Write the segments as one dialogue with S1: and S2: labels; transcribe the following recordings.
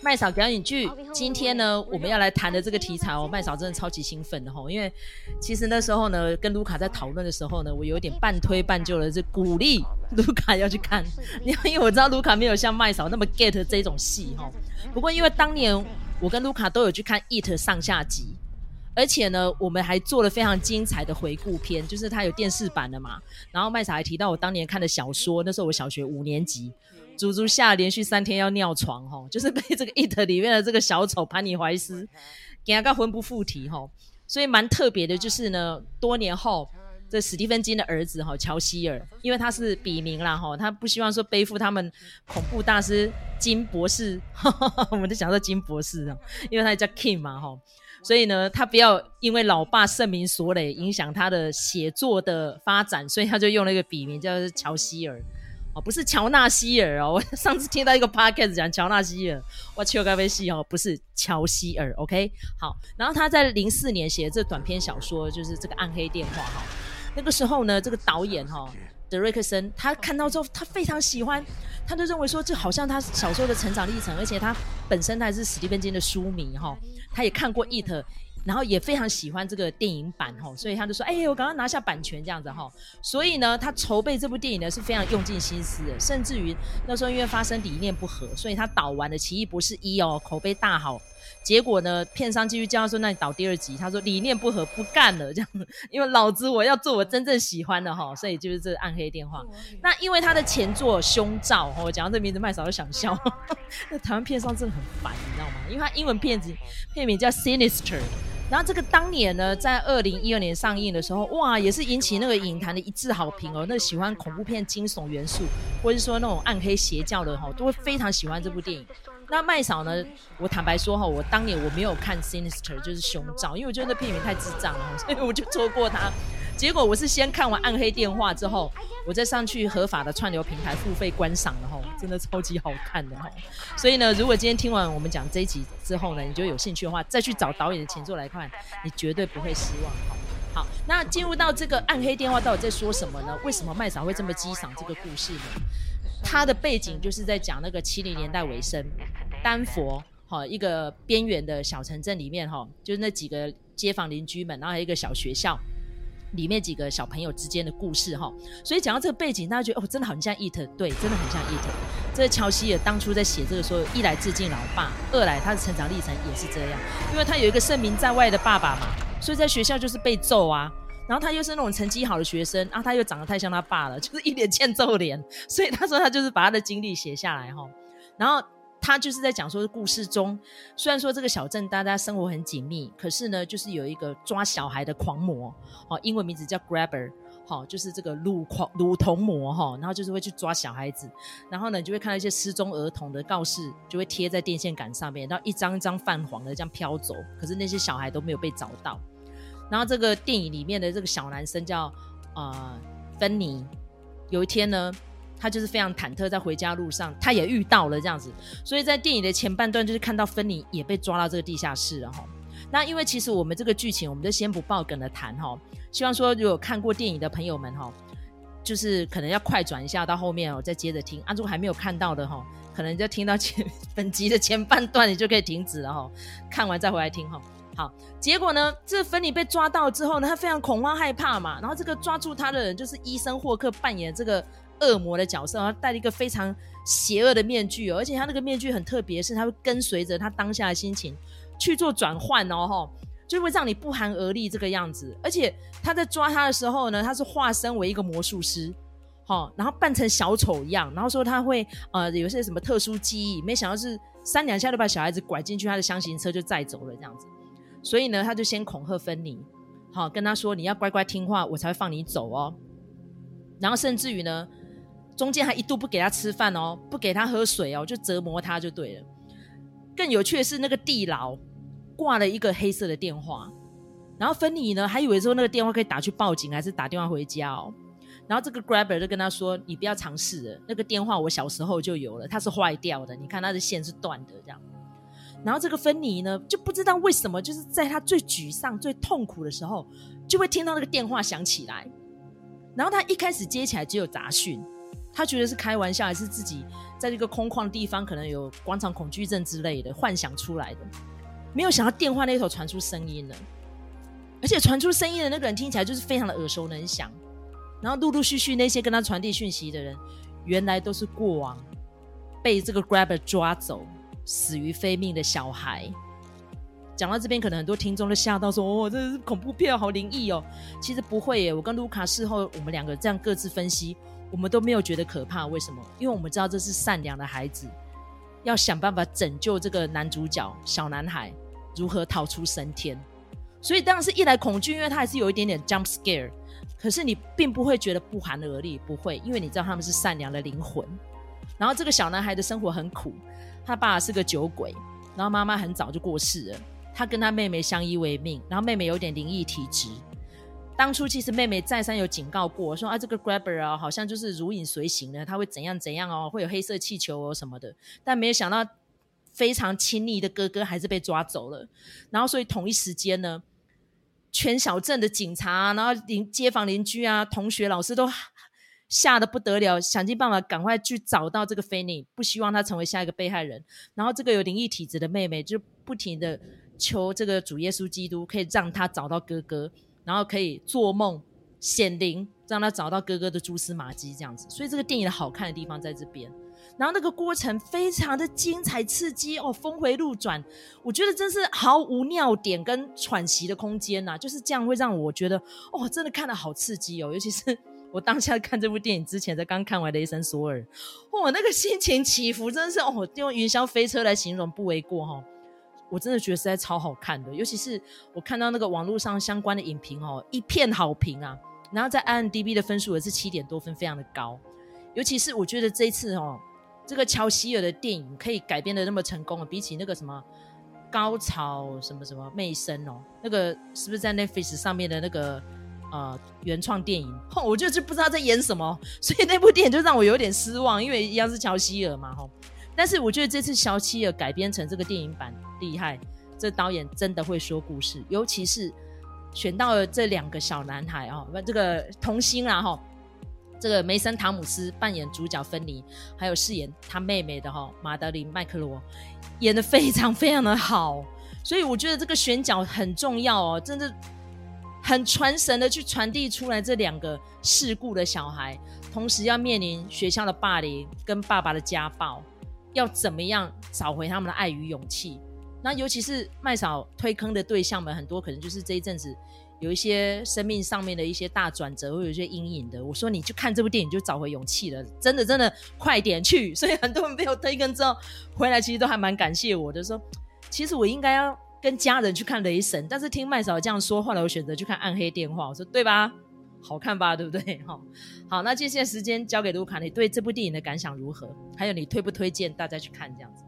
S1: 麦嫂表演剧，今天呢，我们要来谈的这个题材哦，麦嫂真的超级兴奋的吼，因为其实那时候呢，跟卢卡在讨论的时候呢，我有点半推半就的，是鼓励卢卡要去看，因为因为我知道卢卡没有像麦嫂那么 get 这种戏哈。不过因为当年我跟卢卡都有去看《It》上下集，而且呢，我们还做了非常精彩的回顾片，就是它有电视版的嘛。然后麦嫂还提到我当年看的小说，那时候我小学五年级。足足下连续三天要尿床哈，就是被这个《It》里面的这个小丑潘尼怀斯 给他个魂不附体哈，所以蛮特别的，就是呢，多年后这史蒂芬金的儿子哈乔希尔，因为他是笔名啦哈，他不希望说背负他们恐怖大师金博士，哈哈哈，我们就讲说金博士啊，因为他叫 Kim 嘛哈，所以呢，他不要因为老爸盛名所累影响他的写作的发展，所以他就用了一个笔名叫做乔希尔。哦不是乔纳希尔哦，我上次听到一个 podcast 讲乔纳希尔，我求咖啡戏哦，不是乔希尔，OK，好，然后他在零四年写的这短篇小说就是这个暗黑电话哈，那个时候呢，这个导演哈德瑞克森他看到之后他非常喜欢，他就认为说这好像他小时候的成长历程，而且他本身他还是史蒂芬金的书迷哈，他也看过 It。然后也非常喜欢这个电影版哈，所以他就说：“哎、欸，我赶快拿下版权这样子哈。”所以呢，他筹备这部电影呢是非常用尽心思的，甚至于那时候因为发生理念不合，所以他导完了《奇异博士一》哦，口碑大好。结果呢，片商继续叫他说：“那你导第二集。”他说：“理念不合，不干了。”这样子，因为老子我要做我真正喜欢的哈，所以就是这个暗黑电话。那因为他的前作《胸罩》哦，我讲到这名字，麦嫂就想笑。那台湾片商真的很烦，你知道吗？因为他英文片子片名叫《Sinister》，然后这个当年呢，在二零一二年上映的时候，哇，也是引起那个影坛的一致好评哦。那喜欢恐怖片惊悚元素，或者是说那种暗黑邪教的哈，都会非常喜欢这部电影。那麦嫂呢？我坦白说哈，我当年我没有看《Sinister》，就是胸罩，因为我觉得那片名太智障了，所 以我就错过它。结果我是先看完《暗黑电话》之后，我再上去合法的串流平台付费观赏的哈，真的超级好看的哈。所以呢，如果今天听完我们讲这一集之后呢，你就有兴趣的话，再去找导演的前作来看，你绝对不会失望哈。好，那进入到这个《暗黑电话》到底在说什么呢？为什么麦嫂会这么激赏这个故事呢？它的背景就是在讲那个七零年代尾声，丹佛哈一个边缘的小城镇里面哈，就是那几个街坊邻居们，然后还有一个小学校里面几个小朋友之间的故事哈。所以讲到这个背景，大家觉得哦，真的很像 It，对，真的很像 It。这乔西尔当初在写这个时候，一来致敬老爸，二来他的成长历程也是这样，因为他有一个盛名在外的爸爸嘛，所以在学校就是被揍啊。然后他又是那种成绩好的学生，啊，他又长得太像他爸了，就是一脸欠揍脸，所以他说他就是把他的经历写下来哈。然后他就是在讲说故事中，虽然说这个小镇大家生活很紧密，可是呢，就是有一个抓小孩的狂魔，哦，英文名字叫 Grabber，好，就是这个掳狂掳童魔哈，然后就是会去抓小孩子，然后呢，你就会看到一些失踪儿童的告示就会贴在电线杆上面，然后一张一张泛黄的这样飘走，可是那些小孩都没有被找到。然后这个电影里面的这个小男生叫呃芬尼，有一天呢，他就是非常忐忑，在回家路上，他也遇到了这样子，所以在电影的前半段就是看到芬妮也被抓到这个地下室了哈。那因为其实我们这个剧情，我们就先不爆梗的谈哈，希望说如果看过电影的朋友们哈，就是可能要快转一下到后面哦，再接着听。啊，如果还没有看到的哈，可能就听到前 本集的前半段，你就可以停止了哈，看完再回来听哈。好，结果呢，这芬妮被抓到之后呢，她非常恐慌害怕嘛。然后这个抓住她的人就是医生霍克扮演这个恶魔的角色，然后戴了一个非常邪恶的面具，而且他那个面具很特别，是他会跟随着他当下的心情去做转换哦，吼，就会让你不寒而栗这个样子。而且他在抓他的时候呢，他是化身为一个魔术师，好，然后扮成小丑一样，然后说他会呃有些什么特殊记忆，没想到是三两下就把小孩子拐进去他的厢型车就载走了这样子。所以呢，他就先恐吓芬妮，好跟他说：“你要乖乖听话，我才会放你走哦。”然后甚至于呢，中间还一度不给他吃饭哦，不给他喝水哦，就折磨他就对了。更有趣的是，那个地牢挂了一个黑色的电话，然后芬妮呢还以为说那个电话可以打去报警，还是打电话回家哦。然后这个 Grabber 就跟他说：“你不要尝试了，那个电话我小时候就有了，它是坏掉的，你看它的线是断的，这样。”然后这个芬妮呢，就不知道为什么，就是在她最沮丧、最痛苦的时候，就会听到那个电话响起来。然后她一开始接起来只有杂讯，他觉得是开玩笑，还是自己在这个空旷地方可能有广场恐惧症之类的幻想出来的。没有想到电话那头传出声音了，而且传出声音的那个人听起来就是非常的耳熟能详。然后陆陆续续那些跟他传递讯息的人，原来都是过往被这个 grabber 抓走、死于非命的小孩。讲到这边，可能很多听众都吓到说：“哦，这是恐怖片，好灵异哦。”其实不会耶。我跟卢卡事后，我们两个这样各自分析，我们都没有觉得可怕。为什么？因为我们知道这是善良的孩子，要想办法拯救这个男主角小男孩如何逃出升天。所以当然是一来恐惧，因为他还是有一点点 jump scare。可是你并不会觉得不寒而栗，不会，因为你知道他们是善良的灵魂。然后这个小男孩的生活很苦，他爸是个酒鬼，然后妈妈很早就过世了。他跟他妹妹相依为命，然后妹妹有点灵异体质。当初其实妹妹再三有警告过，说啊，这个 grabber 啊，好像就是如影随形的，他会怎样怎样哦，会有黑色气球哦什么的。但没有想到，非常亲昵的哥哥还是被抓走了。然后所以同一时间呢，全小镇的警察，然后邻街坊邻居啊、同学、老师都 吓得不得了，想尽办法赶快去找到这个 Fanny，不希望他成为下一个被害人。然后这个有灵异体质的妹妹就不停的。求这个主耶稣基督可以让他找到哥哥，然后可以做梦显灵，让他找到哥哥的蛛丝马迹，这样子。所以这个电影的好看的地方在这边。然后那个过程非常的精彩刺激哦，峰回路转，我觉得真是毫无尿点跟喘息的空间呐、就是这样会让我觉得哦，真的看得好刺激哦。尤其是 我当下看这部电影之前，在刚看完《雷神索尔》，哦，那个心情起伏真的是哦，用云霄飞车来形容不为过哈、哦。我真的觉得实在超好看的，尤其是我看到那个网络上相关的影评哦，一片好评啊。然后在 IMDB 的分数也是七点多分，非常的高。尤其是我觉得这一次哦，这个乔希尔的电影可以改编的那么成功，比起那个什么高潮什么什么魅声哦，那个是不是在 Netflix 上面的那个呃原创电影？吼，我就就不知道在演什么，所以那部电影就让我有点失望，因为一样是乔希尔嘛，吼。但是我觉得这次乔希尔改编成这个电影版厉害，这导演真的会说故事，尤其是选到了这两个小男孩啊，这个童星啦哈，这个梅森·汤姆斯扮演主角芬妮，还有饰演他妹妹的哈马德琳·麦克罗，演得非常非常的好，所以我觉得这个选角很重要哦，真的很传神的去传递出来这两个世故的小孩，同时要面临学校的霸凌跟爸爸的家暴。要怎么样找回他们的爱与勇气？那尤其是麦嫂推坑的对象们，很多可能就是这一阵子有一些生命上面的一些大转折，或有一些阴影的。我说你去看这部电影就找回勇气了，真的真的快点去！所以很多人被我推坑之后回来，其实都还蛮感谢我的，说其实我应该要跟家人去看雷神，但是听麦嫂这样说，后来我选择去看暗黑电话，我说对吧？好看吧，对不对？好，好，那接下来时间交给卢卡，你对这部电影的感想如何？还有你推不推荐大家去看这样子？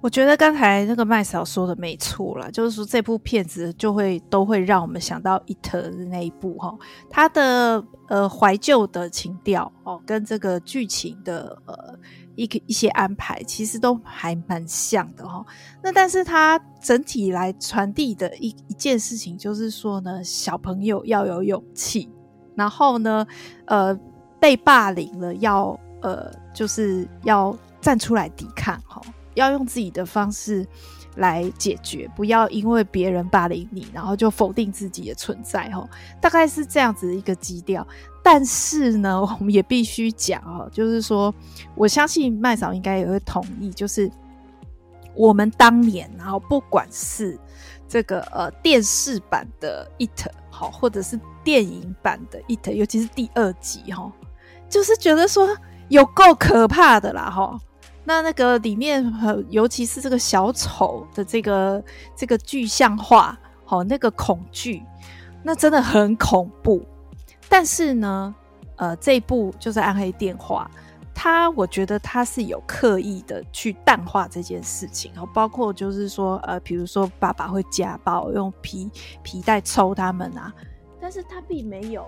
S2: 我觉得刚才那个麦嫂说的没错啦，就是说这部片子就会都会让我们想到《It》的那一部哈，它的呃怀旧的情调哦，跟这个剧情的呃。一个一些安排其实都还蛮像的哈，那但是它整体来传递的一一件事情就是说呢，小朋友要有勇气，然后呢，呃，被霸凌了要呃就是要站出来抵抗哈，要用自己的方式来解决，不要因为别人霸凌你，然后就否定自己的存在哈，大概是这样子的一个基调。但是呢，我们也必须讲哦，就是说，我相信麦嫂应该也会同意，就是我们当年，然后不管是这个呃电视版的《It》好，或者是电影版的《It》，尤其是第二集哈，就是觉得说有够可怕的啦哈。那那个里面，尤其是这个小丑的这个这个具象化，好，那个恐惧，那真的很恐怖。但是呢，呃，这一部就是《暗黑电话》，它我觉得它是有刻意的去淡化这件事情，然后包括就是说，呃，比如说爸爸会家暴，用皮皮带抽他们啊，但是他并没有，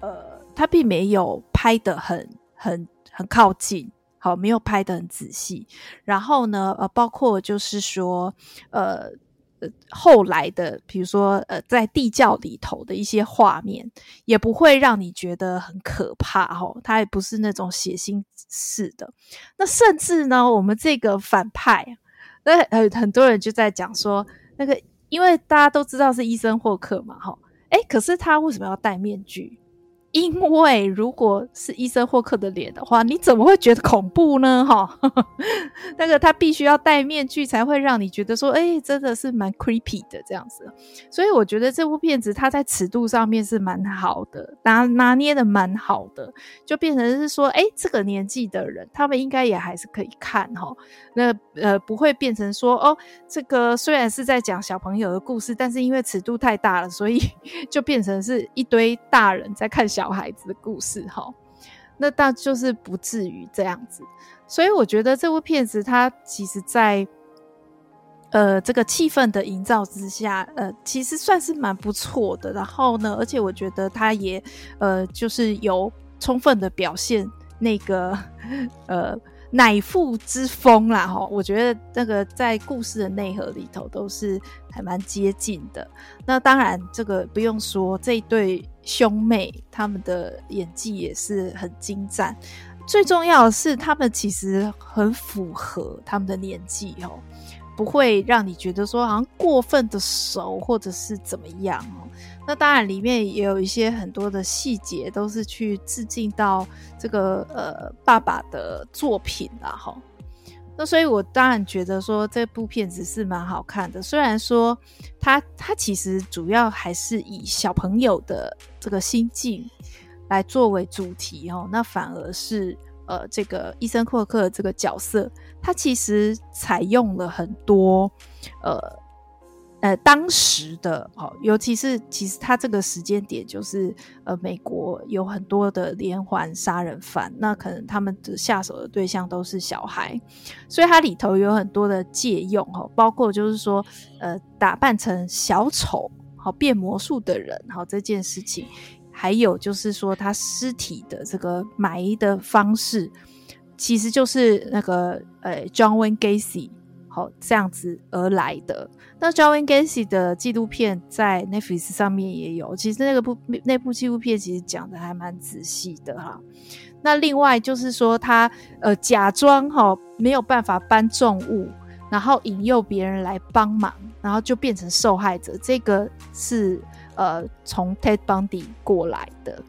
S2: 呃，他并没有拍得很很很靠近，好，没有拍的很仔细。然后呢，呃，包括就是说，呃。后来的，比如说呃在地窖里头的一些画面，也不会让你觉得很可怕、哦。它也不是那种血腥式的。那甚至呢，我们这个反派，那很很多人就在讲说，那个因为大家都知道是医生霍克嘛，哈，诶，可是他为什么要戴面具？因为如果是伊森霍克的脸的话，你怎么会觉得恐怖呢？哈，那个他必须要戴面具才会让你觉得说，哎、真的是蛮 creepy 的这样子。所以我觉得这部片子它在尺度上面是蛮好的，拿拿捏的蛮好的，就变成是说，哎、这个年纪的人他们应该也还是可以看哈。那呃不会变成说，哦，这个虽然是在讲小朋友的故事，但是因为尺度太大了，所以 就变成是一堆大人在看小。小孩子的故事，哈，那倒就是不至于这样子，所以我觉得这部片子它其实在，呃，这个气氛的营造之下，呃，其实算是蛮不错的。然后呢，而且我觉得它也，呃，就是有充分的表现那个，呃。乃父之风啦，哈，我觉得这个在故事的内核里头都是还蛮接近的。那当然，这个不用说，这一对兄妹他们的演技也是很精湛。最重要的是，他们其实很符合他们的年纪哦，不会让你觉得说好像过分的熟或者是怎么样哦。那当然，里面也有一些很多的细节，都是去致敬到这个呃爸爸的作品啦，哈。那所以我当然觉得说这部片子是蛮好看的，虽然说它它其实主要还是以小朋友的这个心境来作为主题哦，那反而是呃这个伊森霍克这个角色，他其实采用了很多呃。呃，当时的哦，尤其是其实他这个时间点，就是呃，美国有很多的连环杀人犯，那可能他们的下手的对象都是小孩，所以它里头有很多的借用哦，包括就是说呃，打扮成小丑好变魔术的人好这件事情，还有就是说他尸体的这个埋的方式，其实就是那个呃，John Wayne Gacy。好，这样子而来的。那 John Wayne Gacy 的纪录片在 Netflix 上面也有。其实那个部那部纪录片其实讲的还蛮仔细的哈。那另外就是说他呃假装哈没有办法搬重物，然后引诱别人来帮忙，然后就变成受害者。这个是呃从 Ted Bundy 过来的，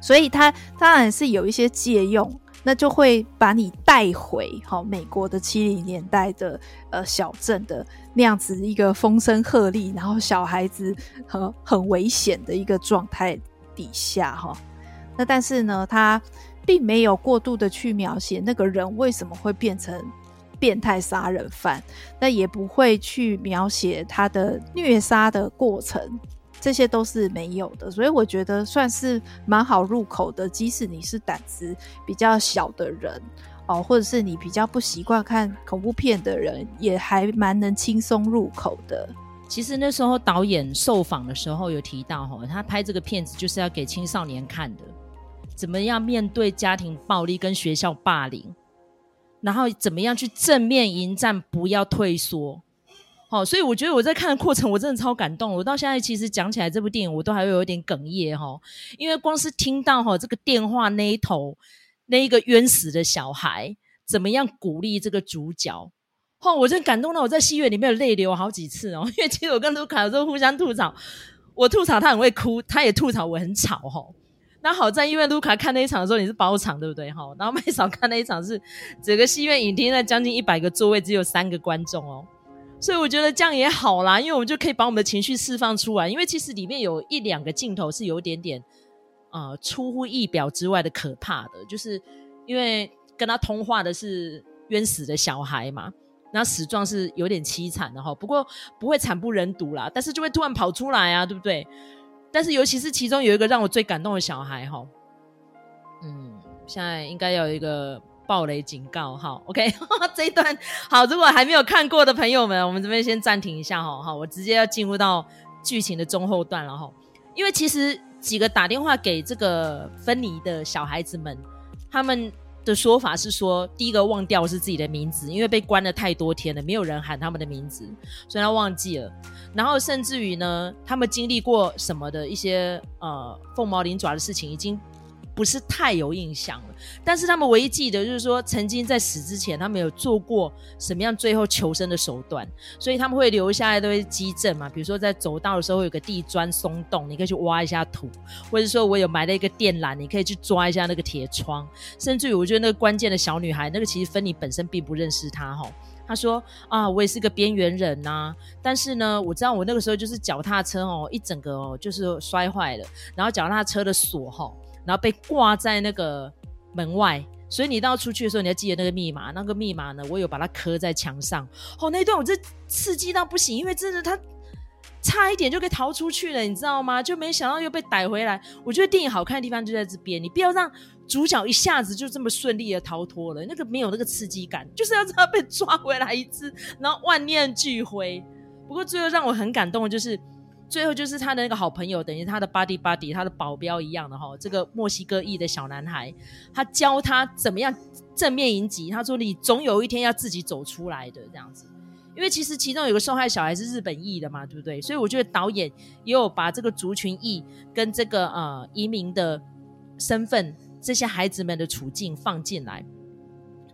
S2: 所以他当然是有一些借用。那就会把你带回好美国的七零年代的呃小镇的那样子一个风声鹤唳，然后小孩子很很危险的一个状态底下哈。那但是呢，他并没有过度的去描写那个人为什么会变成变态杀人犯，那也不会去描写他的虐杀的过程。这些都是没有的，所以我觉得算是蛮好入口的。即使你是胆子比较小的人哦，或者是你比较不习惯看恐怖片的人，也还蛮能轻松入口的。
S1: 其实那时候导演受访的时候有提到，哈，他拍这个片子就是要给青少年看的，怎么样面对家庭暴力跟学校霸凌，然后怎么样去正面迎战，不要退缩。好，所以我觉得我在看的过程，我真的超感动。我到现在其实讲起来这部电影，我都还会有点哽咽哈，因为光是听到哈这个电话那一头那一个冤死的小孩怎么样鼓励这个主角，哈，我真的感动到我在戏院里面有泪流好几次哦。因为其实我跟卢卡有时候互相吐槽，我吐槽他很会哭，他也吐槽我很吵哈。那好在因为卢卡看那一场的时候你是包场对不对哈？然后麦嫂看那一场是整个戏院影厅在将近一百个座位只有三个观众哦。所以我觉得这样也好啦，因为我们就可以把我们的情绪释放出来。因为其实里面有一两个镜头是有点点，呃，出乎意表之外的可怕的，就是因为跟他通话的是冤死的小孩嘛，然后死状是有点凄惨的哈。不过不会惨不忍睹啦，但是就会突然跑出来啊，对不对？但是尤其是其中有一个让我最感动的小孩哈，嗯，现在应该有一个。暴雷警告，好，OK，这一段好。如果还没有看过的朋友们，我们这边先暂停一下，哈，好，我直接要进入到剧情的中后段了，哈。因为其实几个打电话给这个芬妮的小孩子们，他们的说法是说，第一个忘掉是自己的名字，因为被关了太多天了，没有人喊他们的名字，所以他忘记了。然后甚至于呢，他们经历过什么的一些呃凤毛麟爪的事情，已经。不是太有印象了，但是他们唯一记得就是说，曾经在死之前，他们有做过什么样最后求生的手段，所以他们会留下来都会迹证嘛，比如说在走道的时候有个地砖松动，你可以去挖一下土，或者说我有埋了一个电缆，你可以去抓一下那个铁窗，甚至于我觉得那个关键的小女孩，那个其实芬妮本身并不认识她哈，她说啊，我也是个边缘人呐、但是呢，我知道我那个时候就是脚踏车哦，一整个哦就是摔坏了，然后脚踏车的锁哈。然后被挂在那个门外，所以你到出去的时候，你要记得那个密码。那个密码呢，我有把它刻在墙上。哦，那一段我这刺激到不行，因为真的他差一点就可以逃出去了，你知道吗？就没想到又被逮回来。我觉得电影好看的地方就在这边，你不要让主角一下子就这么顺利的逃脱了，那个没有那个刺激感，就是要让他被抓回来一次，然后万念俱灰。不过最后让我很感动的就是。最后就是他的那个好朋友，等于他的 buddy buddy，他的保镖一样的哈。这个墨西哥裔的小男孩，他教他怎么样正面迎击。他说：“你总有一天要自己走出来的。”这样子，因为其实其中有个受害小孩是日本裔的嘛，对不对？所以我觉得导演也有把这个族群裔跟这个呃移民的身份，这些孩子们的处境放进来，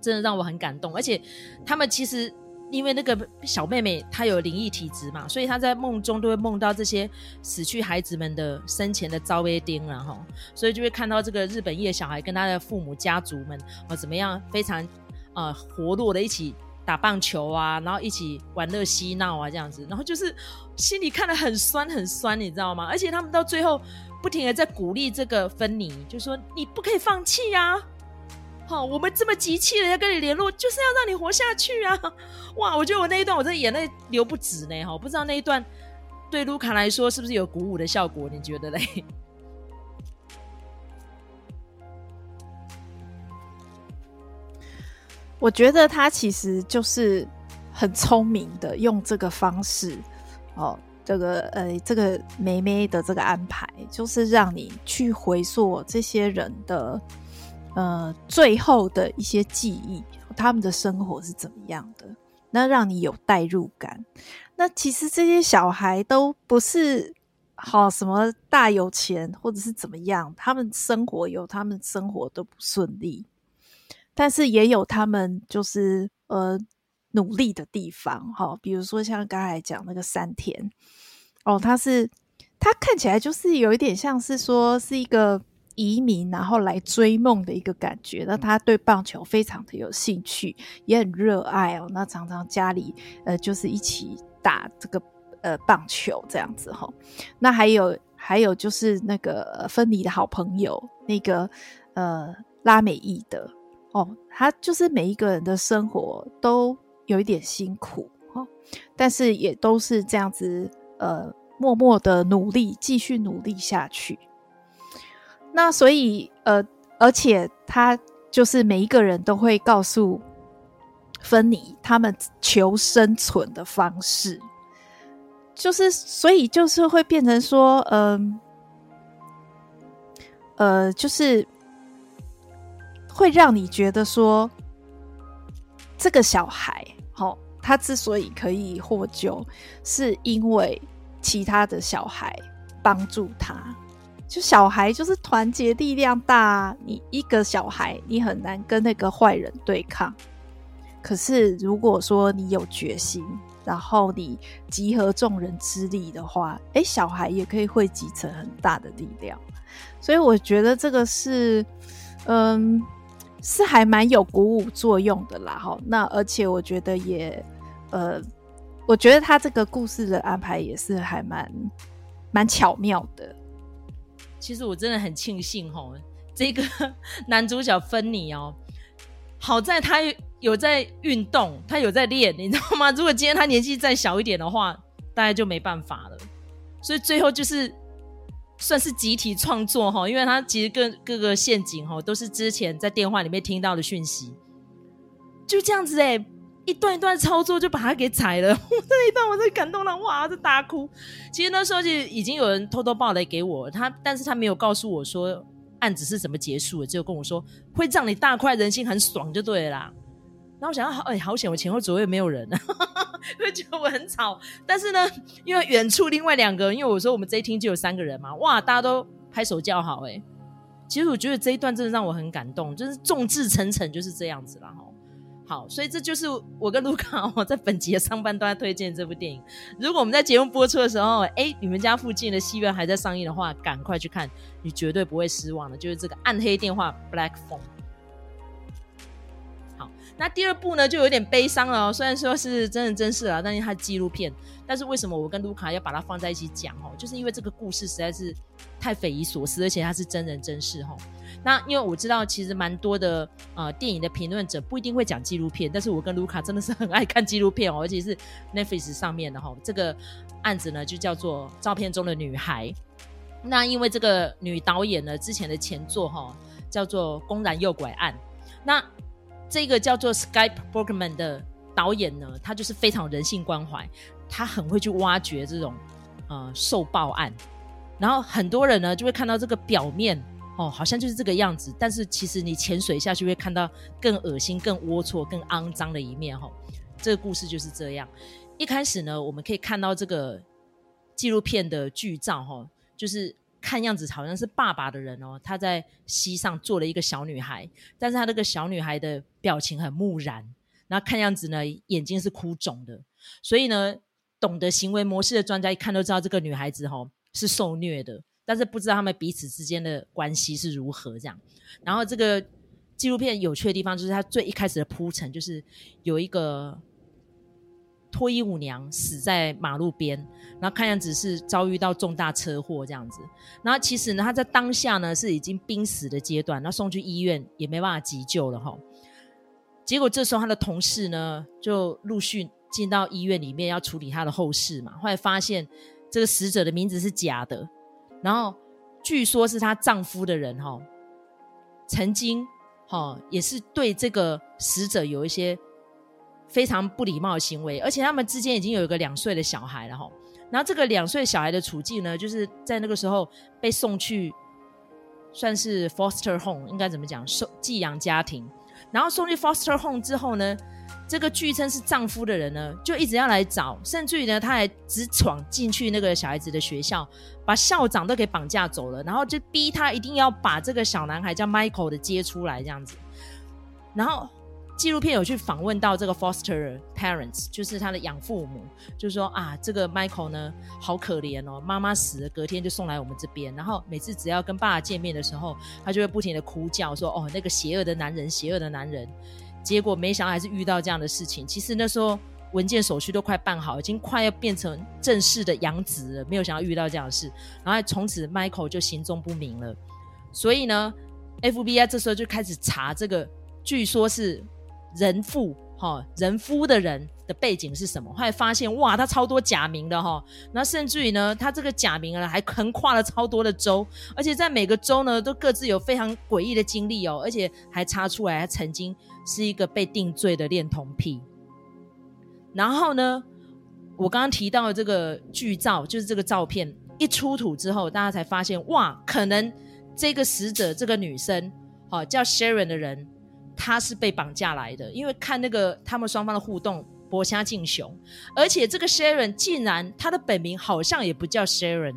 S1: 真的让我很感动。而且他们其实。因为那个小妹妹她有灵异体质嘛，所以她在梦中都会梦到这些死去孩子们的生前的遭遇丁然后，所以就会看到这个日本裔的小孩跟他的父母家族们啊怎么样非常呃活络的一起打棒球啊，然后一起玩乐嬉闹啊这样子，然后就是心里看得很酸很酸，你知道吗？而且他们到最后不停的在鼓励这个芬妮，就说你不可以放弃呀。好，我们这么急切的要跟你联络，就是要让你活下去啊！哇，我觉得我那一段，我这眼泪流不止呢。哈，不知道那一段对卢卡来说是不是有鼓舞的效果？你觉得嘞？
S2: 我觉得他其实就是很聪明的，用这个方式，哦，这个呃，这个妹妹的这个安排，就是让你去回溯这些人的。呃，最后的一些记忆，他们的生活是怎么样的？那让你有代入感。那其实这些小孩都不是好什么大有钱，或者是怎么样，他们生活有他们生活都不顺利，但是也有他们就是呃努力的地方。哈，比如说像刚才讲那个山田，哦，他是他看起来就是有一点像是说是一个。移民，然后来追梦的一个感觉。那他对棒球非常的有兴趣，也很热爱哦。那常常家里呃就是一起打这个呃棒球这样子哈。那还有还有就是那个芬妮的好朋友那个呃拉美裔的哦，他就是每一个人的生活都有一点辛苦哦，但是也都是这样子呃默默的努力，继续努力下去。那所以，呃，而且他就是每一个人都会告诉芬妮他们求生存的方式，就是所以就是会变成说，嗯、呃，呃，就是会让你觉得说，这个小孩，哦，他之所以可以获救，是因为其他的小孩帮助他。就小孩就是团结力量大，你一个小孩你很难跟那个坏人对抗。可是如果说你有决心，然后你集合众人之力的话，诶，小孩也可以汇集成很大的力量。所以我觉得这个是，嗯，是还蛮有鼓舞作用的啦。哈，那而且我觉得也，呃，我觉得他这个故事的安排也是还蛮蛮巧妙的。
S1: 其实我真的很庆幸吼，这个 男主角芬妮哦，好在他有在运动，他有在练，你知道吗？如果今天他年纪再小一点的话，大家就没办法了。所以最后就是算是集体创作哈，因为他其实各各个陷阱哈都是之前在电话里面听到的讯息，就这样子哎。一段一段操作就把它给踩了，我这一段我真感动了，哇，这大哭。其实那时候就已经有人偷偷报来给我，他但是他没有告诉我说案子是怎么结束的，只有跟我说会让你大快人心，很爽就对了啦。然后我想到，哎，好险，我前后左右没有人，会觉得我很吵。但是呢，因为远处另外两个，因为我说我们这一厅就有三个人嘛，哇，大家都拍手叫好，哎。其实我觉得这一段真的让我很感动，就是众志成城就是这样子啦。哈。好，所以这就是我跟卢卡 我在本集的上半段推荐这部电影。如果我们在节目播出的时候，哎，你们家附近的戏院还在上映的话，赶快去看，你绝对不会失望的。就是这个《暗黑电话》（Black Phone）。那第二部呢，就有点悲伤了哦。虽然说是真人真事啊，但是它纪录片。但是为什么我跟卢卡要把它放在一起讲？哦，就是因为这个故事实在是太匪夷所思，而且它是真人真事，哈。那因为我知道，其实蛮多的呃电影的评论者不一定会讲纪录片，但是我跟卢卡真的是很爱看纪录片哦，而且是 Netflix 上面的哈。这个案子呢就叫做《照片中的女孩》。那因为这个女导演呢之前的前作哈叫做《公然诱拐案》，那这个叫做 Skype Borgman 的导演呢，他就是非常人性关怀，他很会去挖掘这种呃受暴案，然后很多人呢就会看到这个表面。哦，好像就是这个样子，但是其实你潜水下去会看到更恶心、更龌龊、更肮脏的一面。哈、哦，这个故事就是这样。一开始呢，我们可以看到这个纪录片的剧照，哈、哦，就是看样子好像是爸爸的人哦，他在膝上坐了一个小女孩，但是他那个小女孩的表情很木然，然后看样子呢，眼睛是哭肿的。所以呢，懂得行为模式的专家一看都知道这个女孩子哈、哦、是受虐的。但是不知道他们彼此之间的关系是如何这样。然后这个纪录片有趣的地方就是它最一开始的铺陈，就是有一个脱衣舞娘死在马路边，然后看样子是遭遇到重大车祸这样子。然后其实呢，他在当下呢是已经濒死的阶段，然后送去医院也没办法急救了哈。结果这时候他的同事呢就陆续进到医院里面要处理他的后事嘛，后来发现这个死者的名字是假的。然后，据说是她丈夫的人哈、曾经哈、也是对这个死者有一些非常不礼貌的行为，而且他们之间已经有一个两岁的小孩了哈、然后这个两岁小孩的处境呢，就是在那个时候被送去算是 foster home，应该怎么讲，收寄养家庭。然后送去 foster home 之后呢，这个据称是丈夫的人呢，就一直要来找，甚至于呢，他还直闯进去那个小孩子的学校，把校长都给绑架走了，然后就逼他一定要把这个小男孩叫 Michael 的接出来这样子。然后纪录片有去访问到这个 foster parents，就是他的养父母，就是说啊，这个 Michael 呢，好可怜哦，妈妈死了，隔天就送来我们这边，然后每次只要跟爸爸见面的时候，他就会不停的哭叫说，哦，那个邪恶的男人，邪恶的男人。结果没想到还是遇到这样的事情。其实那时候文件手续都快办好，已经快要变成正式的养子了。没有想到遇到这样的事，然后从此 Michael 就行踪不明了。所以呢，FBI 这时候就开始查这个，据说是人父哈人夫的人的背景是什么。后来发现哇，他超多假名的哈，那甚至于呢，他这个假名呢还横跨了超多的州，而且在每个州呢都各自有非常诡异的经历哦，而且还查出来他曾经。是一个被定罪的恋童癖，然后呢，我刚刚提到的这个剧照，就是这个照片一出土之后，大家才发现，哇，可能这个死者这个女生，好、哦、叫 Sharon 的人，他是被绑架来的，因为看那个他们双方的互动，博虾敬雄，而且这个 Sharon 竟然他的本名好像也不叫 Sharon，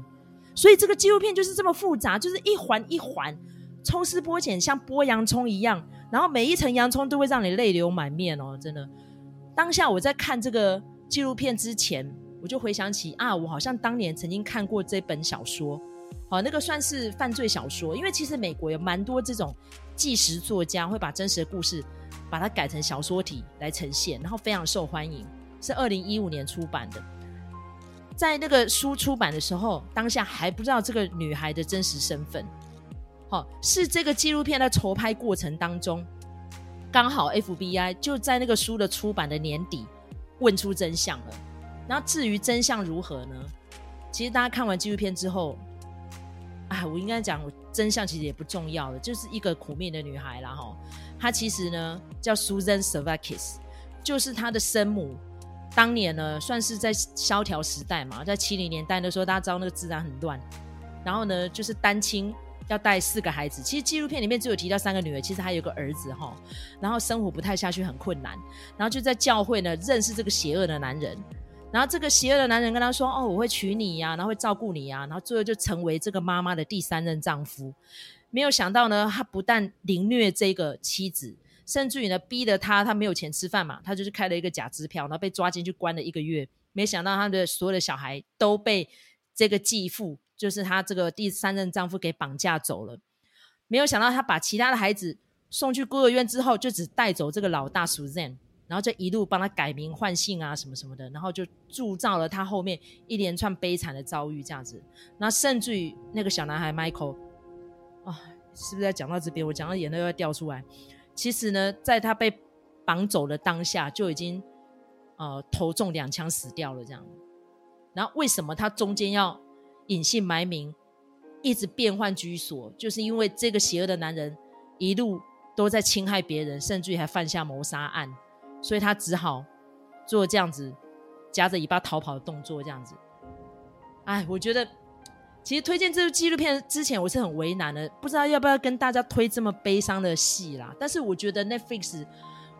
S1: 所以这个纪录片就是这么复杂，就是一环一环抽丝剥茧，像剥洋葱一样。然后每一层洋葱都会让你泪流满面哦，真的。当下我在看这个纪录片之前，我就回想起啊，我好像当年曾经看过这本小说，好，那个算是犯罪小说，因为其实美国有蛮多这种纪实作家会把真实的故事把它改成小说体来呈现，然后非常受欢迎，是二零一五年出版的。在那个书出版的时候，当下还不知道这个女孩的真实身份。好，是这个纪录片在筹拍过程当中，刚好 FBI 就在那个书的出版的年底问出真相了。那至于真相如何呢？其实大家看完纪录片之后，哎，我应该讲真相其实也不重要了，就是一个苦命的女孩啦。哈。她其实呢叫 Susan Savakis，就是她的生母。当年呢算是在萧条时代嘛，在七零年代的时候，大家知道那个治安很乱，然后呢就是单亲。要带四个孩子。其实纪录片里面只有提到三个女儿，其实还有个儿子哈。然后生活不太下去，很困难。然后就在教会呢认识这个邪恶的男人。然后这个邪恶的男人跟他说：“哦，我会娶你呀，然后会照顾你呀。”然后最后就成为这个妈妈的第三任丈夫。没有想到呢，他不但凌虐这个妻子，甚至于呢逼得他，他没有钱吃饭嘛，他就是开了一个假支票，然后被抓进去关了一个月。没想到他的所有的小孩都被这个继父，就是他这个第三任丈夫给绑架走了。没有想到他把其他的孩子送去孤儿院之后，就只带走这个老大 Suzanne。然后就一路帮他改名换姓啊，什么什么的，然后就铸造了他后面一连串悲惨的遭遇，这样子。那甚至于那个小男孩 Michael，啊、是不是在讲到这边，我讲到眼泪又要掉出来？其实呢，在他被绑走的当下，就已经呃头中两枪死掉了，这样。然后为什么他中间要隐姓埋名，一直变换居所？就是因为这个邪恶的男人一路都在侵害别人，甚至于还犯下谋杀案。所以他只好做这样子夹着尾巴逃跑的动作，这样子。哎，我觉得其实推荐这部纪录片之前，我是很为难的，不知道要不要跟大家推这么悲伤的戏啦。但是我觉得 Netflix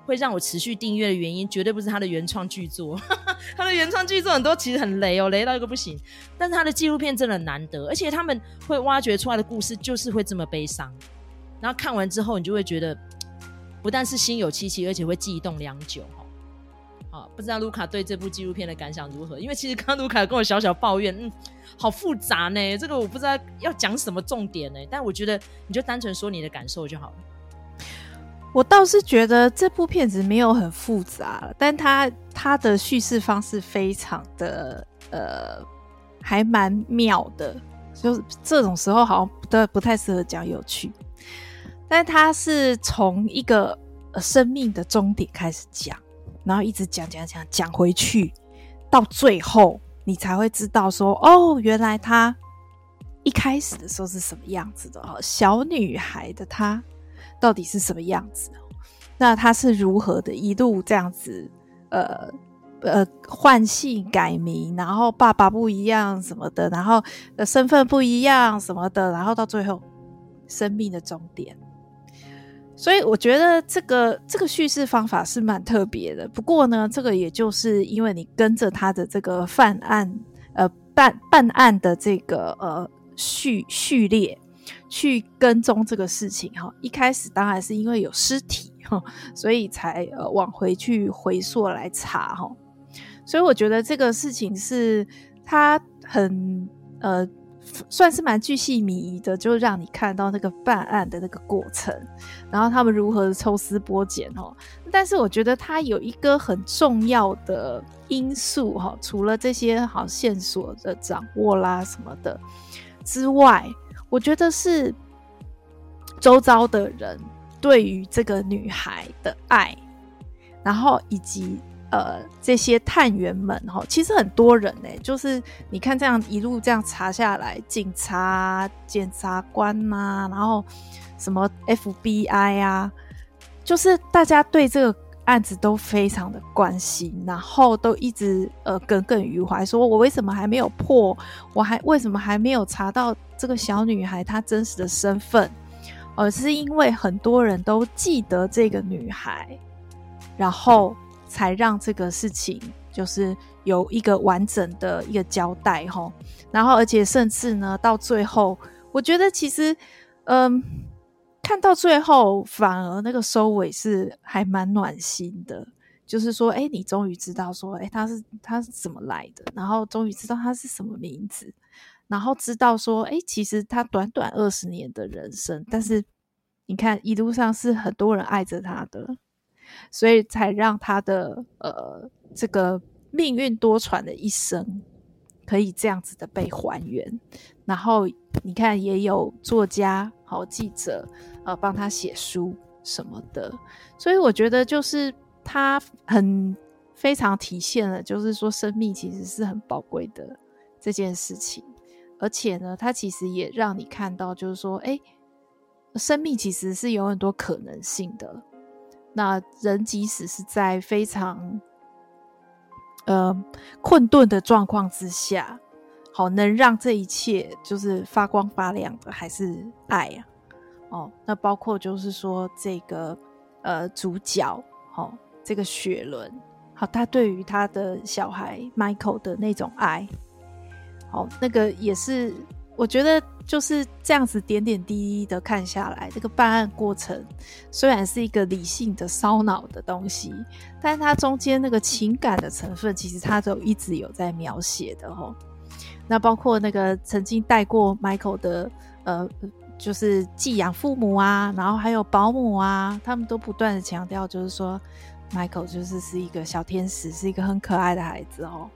S1: 会让我持续订阅的原因，绝对不是他的原创剧作。他的原创剧作很多其实很雷哦，雷到一个不行。但是他的纪录片真的难得，而且他们会挖掘出来的故事就是会这么悲伤。然后看完之后，你就会觉得。不但是心有戚戚，而且会悸动良久哈。好，不知道卢卡对这部纪录片的感想如何？因为其实刚刚卢卡跟我小小抱怨，嗯，好复杂呢，这个我不知道要讲什么重点呢。但我觉得你就单纯说你的感受就好了。
S2: 我倒是觉得这部片子没有很复杂，但它它的叙事方式非常的呃，还蛮妙的。就是这种时候好像不太不太适合讲有趣。但他是从一个生命的终点开始讲，然后一直讲讲讲讲回去，到最后你才会知道说，哦，原来他一开始的时候是什么样子的哦，小女孩的她到底是什么样子？那她是如何的一路这样子，呃呃换姓改名，然后爸爸不一样什么的，然后呃身份不一样什么的，然后到最后生命的终点。所以我觉得这个这个叙事方法是蛮特别的。不过呢，这个也就是因为你跟着他的这个犯案，呃，办办案的这个呃序序列去跟踪这个事情哈。一开始当然是因为有尸体，所以才呃往回去回溯来查哈。所以我觉得这个事情是他很呃。算是蛮巨细靡遗的，就让你看到那个办案的那个过程，然后他们如何抽丝剥茧哦。但是我觉得它有一个很重要的因素哈，除了这些好线索的掌握啦什么的之外，我觉得是周遭的人对于这个女孩的爱，然后以及。呃，这些探员们哈，其实很多人呢，就是你看这样一路这样查下来，警察、检察官呐、啊，然后什么 FBI 啊，就是大家对这个案子都非常的关心，然后都一直呃耿耿于怀，说我为什么还没有破，我还为什么还没有查到这个小女孩她真实的身份，而是因为很多人都记得这个女孩，然后。才让这个事情就是有一个完整的一个交代齁，然后而且甚至呢，到最后，我觉得其实，嗯，看到最后反而那个收尾是还蛮暖心的，就是说，哎，你终于知道说，哎，他是他是怎么来的，然后终于知道他是什么名字，然后知道说，哎，其实他短短二十年的人生，但是你看一路上是很多人爱着他的。所以才让他的呃这个命运多舛的一生可以这样子的被还原，然后你看也有作家、好记者呃帮他写书什么的，所以我觉得就是他很非常体现了，就是说生命其实是很宝贵的这件事情，而且呢，他其实也让你看到，就是说，哎，生命其实是有很多可能性的。那人即使是在非常呃困顿的状况之下，好，能让这一切就是发光发亮的，还是爱啊？哦，那包括就是说这个呃主角，哦，这个雪伦，好，他对于他的小孩 Michael 的那种爱，好，那个也是我觉得就是这样子点点滴滴的看下来，这个办案过程虽然是一个理性的烧脑的东西，但是它中间那个情感的成分，其实他都一直有在描写的哦。那包括那个曾经带过 Michael 的呃。就是寄养父母啊，然后还有保姆啊，他们都不断的强调，就是说，Michael 就是是一个小天使，是一个很可爱的孩子哦。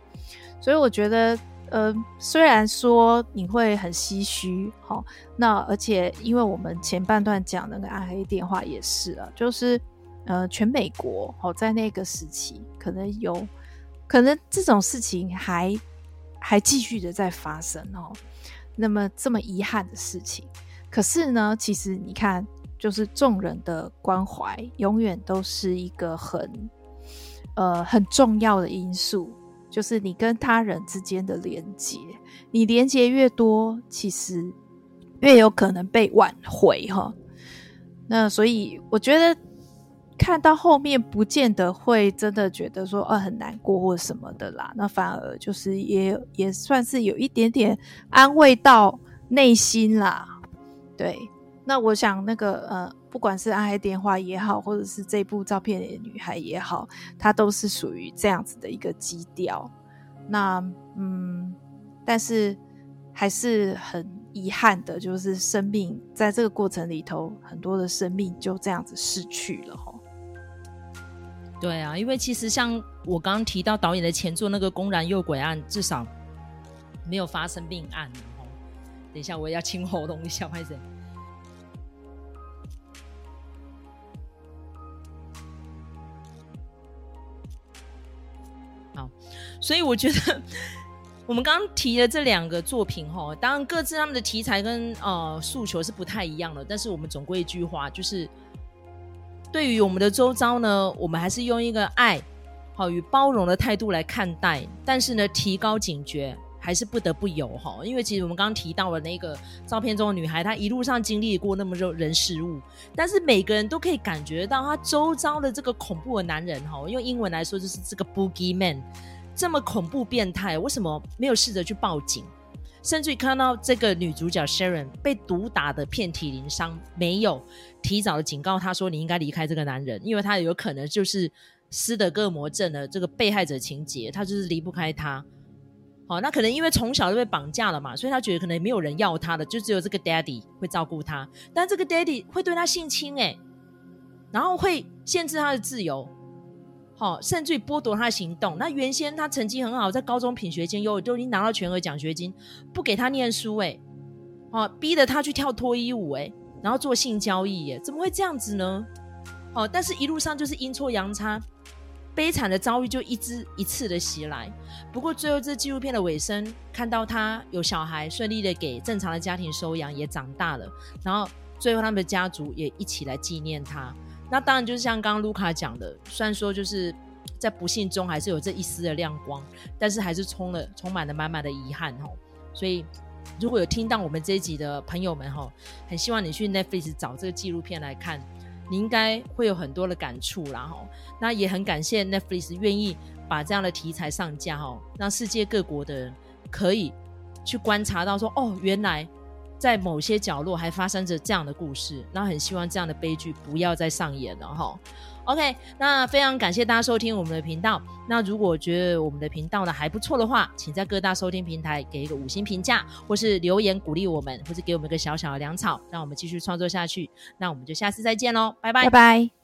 S2: 所以我觉得，呃，虽然说你会很唏嘘，哦，那而且因为我们前半段讲那个暗黑电话也是啊，就是呃，全美国哦，在那个时期，可能有可能这种事情还还继续的在发生哦。那么这么遗憾的事情。可是呢，其实你看，就是众人的关怀永远都是一个很呃很重要的因素，就是你跟他人之间的连接，你连接越多，其实越有可能被挽回哈。那所以我觉得看到后面，不见得会真的觉得说呃很难过或什么的啦，那反而就是也也算是有一点点安慰到内心啦。对，那我想那个呃，不管是暗黑电话也好，或者是这部照片里的女孩也好，它都是属于这样子的一个基调。那嗯，但是还是很遗憾的，就是生命在这个过程里头，很多的生命就这样子逝去了。
S1: 对啊，因为其实像我刚刚提到导演的前作那个《公然诱拐案》，至少没有发生命案。等一下，我也要清喉咙一下，拍谁？所以我觉得我们刚刚提的这两个作品，哈，当然各自他们的题材跟呃诉求是不太一样的，但是我们总归一句话，就是对于我们的周遭呢，我们还是用一个爱好与包容的态度来看待，但是呢，提高警觉。还是不得不有哈，因为其实我们刚刚提到了那个照片中的女孩，她一路上经历过那么多人事物，但是每个人都可以感觉到她周遭的这个恐怖的男人哈，用英文来说就是这个 Boogie Man，这么恐怖变态，为什么没有试着去报警？甚至于看到这个女主角 Sharon 被毒打的遍体鳞伤，没有提早的警告她说你应该离开这个男人，因为他有可能就是斯德哥尔摩症的这个被害者情节，他就是离不开他。哦，那可能因为从小就被绑架了嘛，所以他觉得可能没有人要他的，就只有这个 daddy 会照顾他。但这个 daddy 会对他性侵哎，然后会限制他的自由，好、哦，甚至于剥夺他的行动。那原先他成绩很好，在高中品学兼优，都已经拿到全额奖学金，不给他念书哎，哦，逼着他去跳脱衣舞哎，然后做性交易哎，怎么会这样子呢？哦，但是一路上就是阴错阳差。悲惨的遭遇就一支一次的袭来，不过最后这纪录片的尾声，看到他有小孩顺利的给正常的家庭收养，也长大了，然后最后他们的家族也一起来纪念他。那当然就是像刚刚卢卡讲的，虽然说就是在不幸中还是有这一丝的亮光，但是还是充了充满了满满的遗憾吼。所以如果有听到我们这一集的朋友们哈，很希望你去 Netflix 找这个纪录片来看。你应该会有很多的感触啦，哈，那也很感谢 Netflix 愿意把这样的题材上架，哈，让世界各国的人可以去观察到说，哦，原来在某些角落还发生着这样的故事，那很希望这样的悲剧不要再上演了，哈。OK，那非常感谢大家收听我们的频道。那如果觉得我们的频道呢还不错的话，请在各大收听平台给一个五星评价，或是留言鼓励我们，或是给我们一个小小的粮草，让我们继续创作下去。那我们就下次再见喽，拜拜，拜拜。